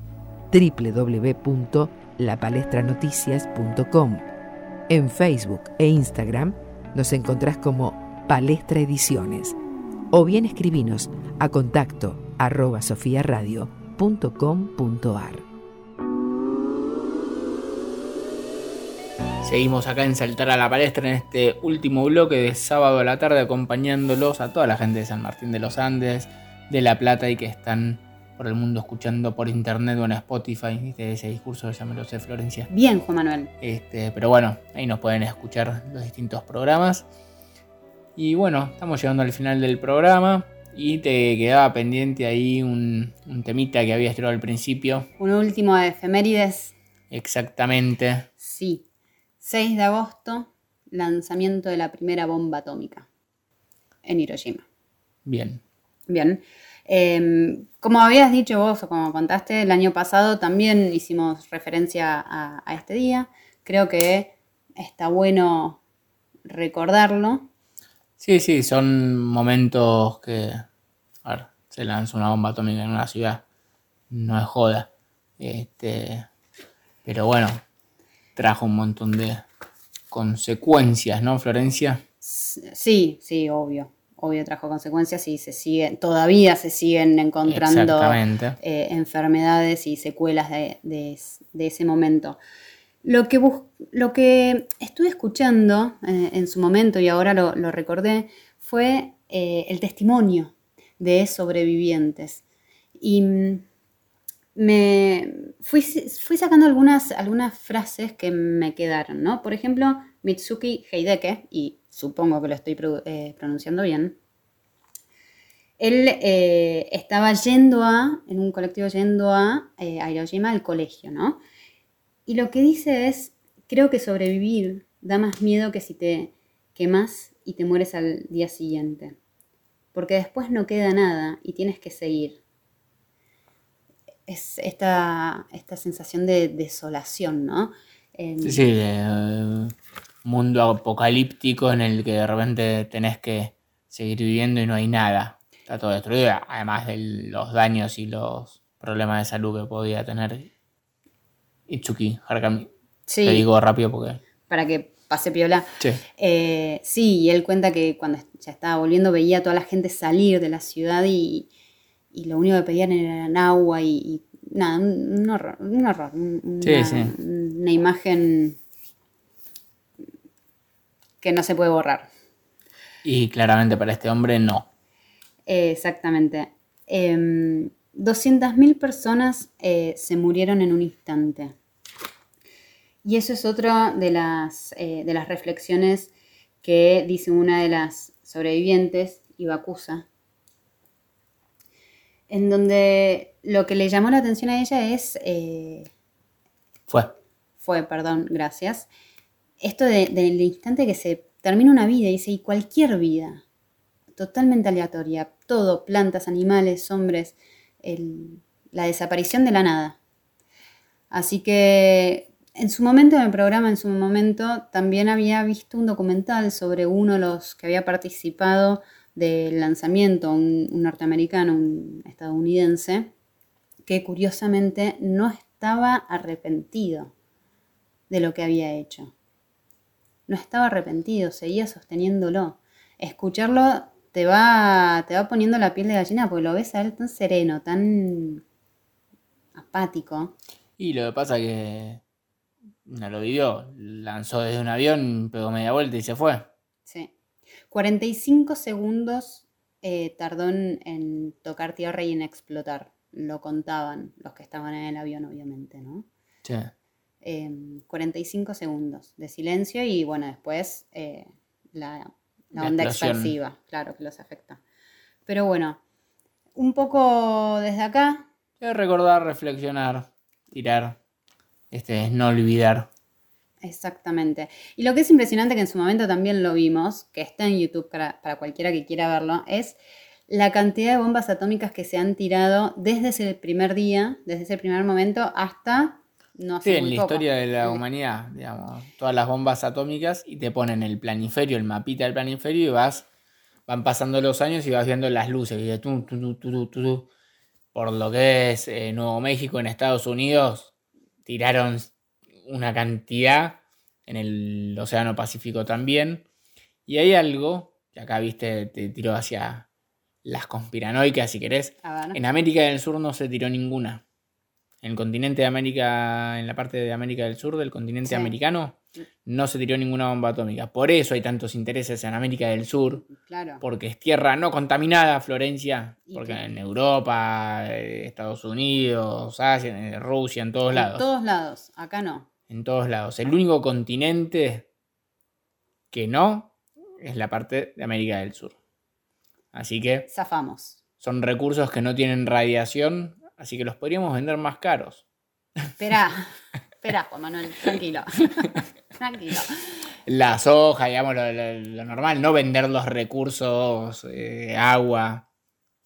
www.lapalestranoticias.com. En Facebook e Instagram nos encontrás como Palestra Ediciones o bien escribinos a contacto arroba sofiaradio.com.ar. Seguimos acá en Saltar a la Palestra en este último bloque de sábado a la tarde acompañándolos a toda la gente de San Martín de los Andes, de La Plata y que están por el mundo escuchando por internet o en Spotify. ¿Viste? Ese discurso ya me lo sé, Florencia. Bien, Juan Manuel. Este, pero bueno, ahí nos pueden escuchar los distintos programas. Y bueno, estamos llegando al final del programa. Y te quedaba pendiente ahí un, un temita que habías tirado al principio. Un último de efemérides. Exactamente. Sí. 6 de agosto, lanzamiento de la primera bomba atómica en Hiroshima. Bien. Bien. Eh, como habías dicho vos o como contaste, el año pasado también hicimos referencia a, a este día. Creo que está bueno recordarlo. Sí, sí, son momentos que. A ver, se lanza una bomba atómica en una ciudad. No es joda. Este, pero bueno, trajo un montón de consecuencias, ¿no, Florencia? Sí, sí, obvio. Obvio trajo consecuencias y se siguen, todavía se siguen encontrando eh, enfermedades y secuelas de, de- de ese momento. Lo que, bus- lo que estuve escuchando eh, en su momento y ahora lo, lo recordé fue eh, el testimonio de sobrevivientes. Y mm, me fui, fui sacando algunas, algunas frases que me quedaron, ¿no? Por ejemplo, Mitsuki Heideke, y supongo que lo estoy eh, pronunciando bien, él eh, estaba yendo a, en un colectivo yendo a, eh, Hiroshima al colegio, ¿no? Y lo que dice es, creo que sobrevivir da más miedo que si te quemas y te mueres al día siguiente. Porque después no queda nada y tienes que seguir. Es esta, esta sensación de desolación, ¿no? En- Sí, sí, eh, mundo apocalíptico en el que de repente tenés que seguir viviendo y no hay nada. está todo destruido, además de los daños y los problemas de salud que podía tener Itsuki Harakami. Sí. Te digo rápido porque... Para que pase piola. Sí. Eh, sí, y él cuenta que cuando ya estaba volviendo veía a toda la gente salir de la ciudad y, y lo único que pedían era agua y, y nada, un, horror, un horror, Sí, sí. una imagen que no se puede borrar. Y claramente para este hombre no. Eh, exactamente. Em, 200.000 personas eh, se murieron en un instante. Y eso es otra de las, eh, de las reflexiones que dice una de las sobrevivientes, Ibakusa, en donde lo que le llamó la atención a ella es, eh, Fue. fue, perdón, gracias, esto de- del instante que se termina una vida, dice, y cualquier vida, totalmente aleatoria, todo, plantas, animales, hombres, la desaparición de la nada. Así que en su momento, en el programa, en su momento, también había visto un documental sobre uno de los que había participado del lanzamiento, un norteamericano, un estadounidense, que curiosamente no estaba arrepentido de lo que había hecho. No estaba arrepentido, seguía sosteniéndolo. Escucharlo te va, te va poniendo la piel de gallina porque lo ves a él tan sereno, tan apático. Y lo que pasa que no lo vivió. Lanzó desde un avión, pegó media vuelta y se fue. Sí. 45 segundos eh, tardó en tocar tierra y en explotar. Lo contaban los que estaban en el avión, obviamente, ¿no? Sí. Eh, 45 segundos de silencio y bueno, después eh, la, onda expansiva, claro que los afecta. Pero bueno, un poco desde acá, recordar, reflexionar, tirar. Este es no olvidar. Exactamente. Y lo que es impresionante, que en su momento también lo vimos, que está en YouTube para, para cualquiera que quiera verlo, es la cantidad de bombas atómicas que se han tirado desde ese primer día, desde ese primer momento hasta no Sí, en muy la poco. historia de la humanidad, digamos, todas las bombas atómicas y te ponen el planiferio, el mapita del planiferio y vas, van pasando los años y vas viendo las luces y de tu, tu, tu, por lo que es eh, Nuevo México en Estados Unidos, tiraron una cantidad en el Océano Pacífico también. Y hay algo, que acá viste, te tiro hacia las conspiranoicas si querés. En América del Sur no se tiró ninguna. En el continente de América, en la parte de América del Sur, del continente Sí. americano, no se tiró ninguna bomba atómica. Por eso hay tantos intereses en América del Sur, Claro. porque es tierra no contaminada, Florencia, porque que- en Europa, eh, Estados Unidos, Asia, eh, Rusia, en todos En lados. todos lados, acá no. En todos lados. El único continente que no es la parte de América del Sur. Así que Zafamos. son recursos que no tienen radiación, así que los podríamos vender más caros. Espera, espera, Juan Manuel, tranquilo. tranquilo. La soja, digamos, lo, lo- lo normal, no vender los recursos, eh, agua,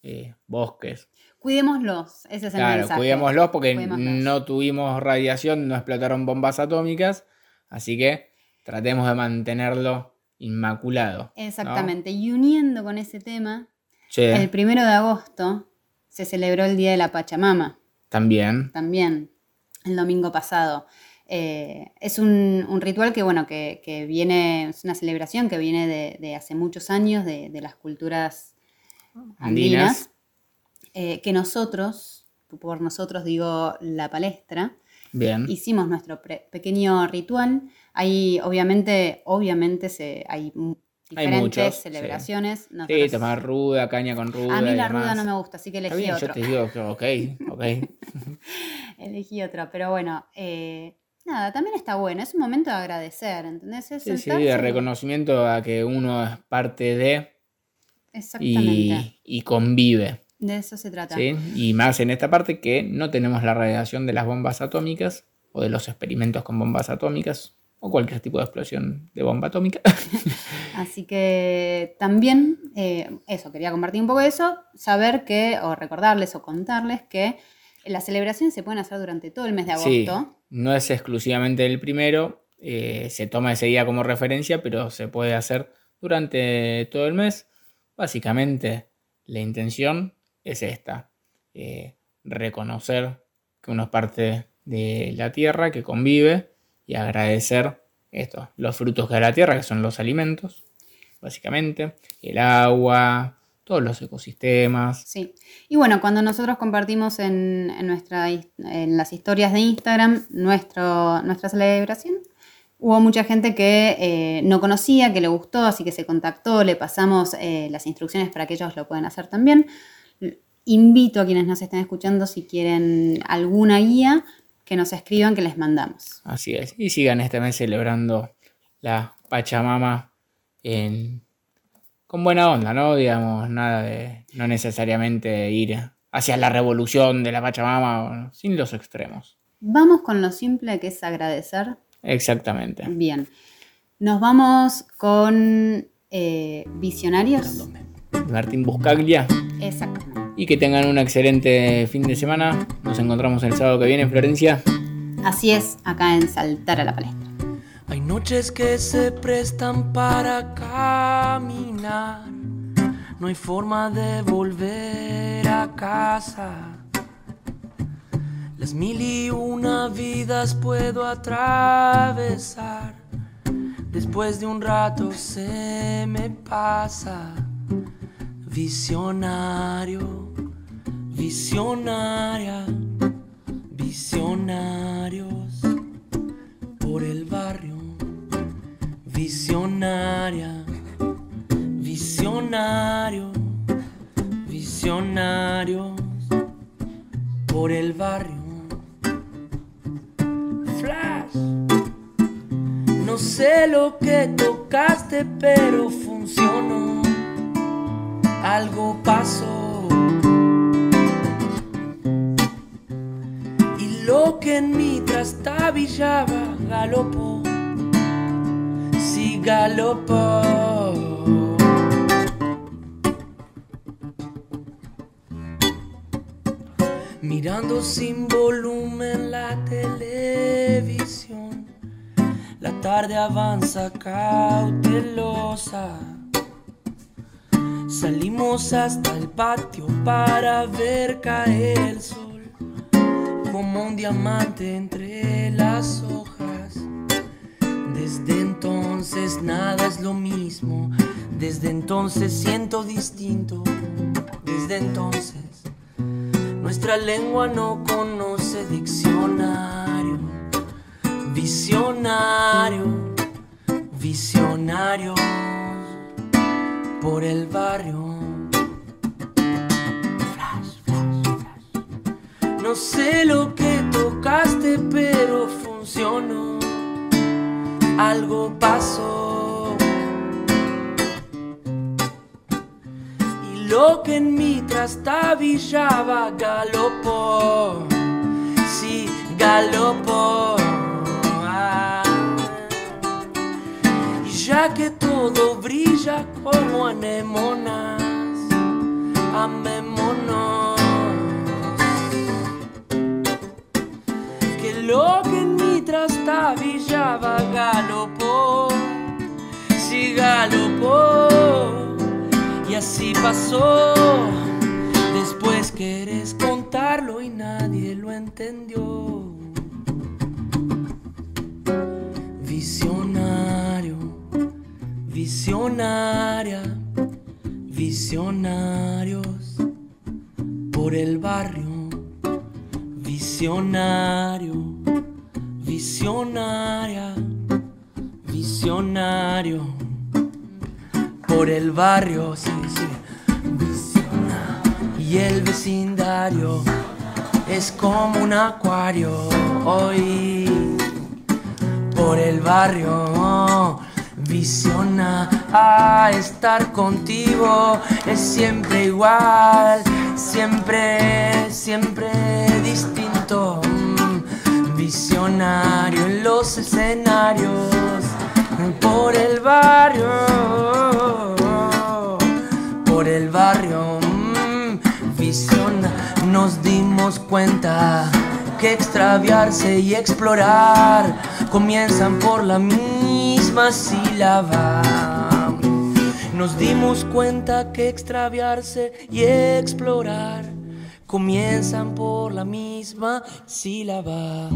eh, bosques. Cuidémoslos, ese es el Claro, mensaje. cuidémoslos porque Cuidémoslos. no tuvimos radiación, no explotaron bombas atómicas, así que tratemos de mantenerlo inmaculado. ¿no? Exactamente. Y uniendo con ese tema, el primero de agosto se celebró el Día de la Pachamama, también. también, el domingo pasado. Eh, es un, un ritual que, bueno, que, que viene, es una celebración que viene de, de hace muchos años, de, de las culturas andinas, eh, que nosotros, por nosotros digo la palestra, Bien. hicimos nuestro pequeño ritual. Hay, obviamente, obviamente se, hay m- Hay diferentes muchos, sí. celebraciones. Sí, Nosotros- tomar ruda, caña con ruda. a mí y la ruda demás. no me gusta, así que elegí bien, otro. yo te digo que ok, ok. Elegí otro, pero bueno, eh, nada, también está bueno. Es un momento de agradecer, ¿entendés? Es Sí, sí, de reconocimiento a que uno es parte de Exactamente. y, y convive. De eso se trata. ¿sí? Y más en esta parte que no tenemos la radiación de las bombas atómicas o de los experimentos con bombas atómicas o cualquier tipo de explosión de bomba atómica. Así que también, eh, eso, quería compartir un poco de eso, saber que, o recordarles o contarles que las celebraciones se pueden hacer durante todo el mes de agosto. Sí, no es exclusivamente el primero, eh, se toma ese día como referencia, pero se puede hacer durante todo el mes. Básicamente, la intención es esta, eh, reconocer que uno es parte de la tierra, que convive y agradecer esto, los frutos que da la tierra, que son los alimentos, básicamente, el agua, todos los ecosistemas. Sí. Y bueno, cuando nosotros compartimos en, en nuestra, en las historias de Instagram nuestro, nuestra celebración, hubo mucha gente que eh, no conocía, que le gustó, así que se contactó, le pasamos eh, las instrucciones para que ellos lo puedan hacer también. Invito a quienes nos estén escuchando, si quieren alguna guía, que nos escriban, que les mandamos. Así es. Y sigan este mes celebrando la Pachamama en- con buena onda, ¿no? Digamos, nada de no necesariamente ir hacia la revolución de la Pachamama, sin los extremos. Vamos con lo simple que es agradecer. Exactamente. Bien. Nos vamos con eh, visionarios. Martín Buscaglia. Exactamente. Y que tengan un excelente fin de semana. Nos encontramos el sábado que viene en Florencia. Así es, acá en Saltar a la Palestra. Hay noches que se prestan para caminar. No hay forma de volver a casa. Las mil y una vidas puedo atravesar. Después de un rato se me pasa. Visionario, visionaria, visionarios por el barrio. Visionaria, visionario, visionarios por el barrio. Flash. No sé lo que tocaste, pero funcionó. Algo pasó. Que en mí trastabillaba galopó. Sí, galopó. Mirando sin volumen la televisión. La tarde avanza cautelosa. Salimos hasta el patio para ver caer el sol como un diamante entre las hojas. Desde entonces nada es lo mismo. Desde entonces siento distinto. Desde entonces nuestra lengua no conoce diccionario. Visionario, visionario por el barrio. No sé lo que tocaste, pero funcionó. Algo pasó. Y lo que en mí trastabillaba galopó. Sí, galopó. Ah. Y ya que todo brilla como anémonas, amémonos. Lo que en mí trastabillaba galopó, sí galopó. Y así pasó. Después querés contarlo y nadie lo entendió. Visionario, visionaria, visionarios por el barrio. Visionario, visionaria, visionario por el barrio. Sí, sí. Visiona- Y el vecindario es como un acuario hoy por el barrio. Visiona a estar contigo, es siempre igual, siempre, siempre distinto. Visionario en los escenarios, por el barrio, por el barrio. mm, Visiona, nos dimos cuenta que extraviarse y explorar comienzan por la misma sílaba. Nos dimos cuenta que extraviarse y explorar comienzan por la misma sílaba.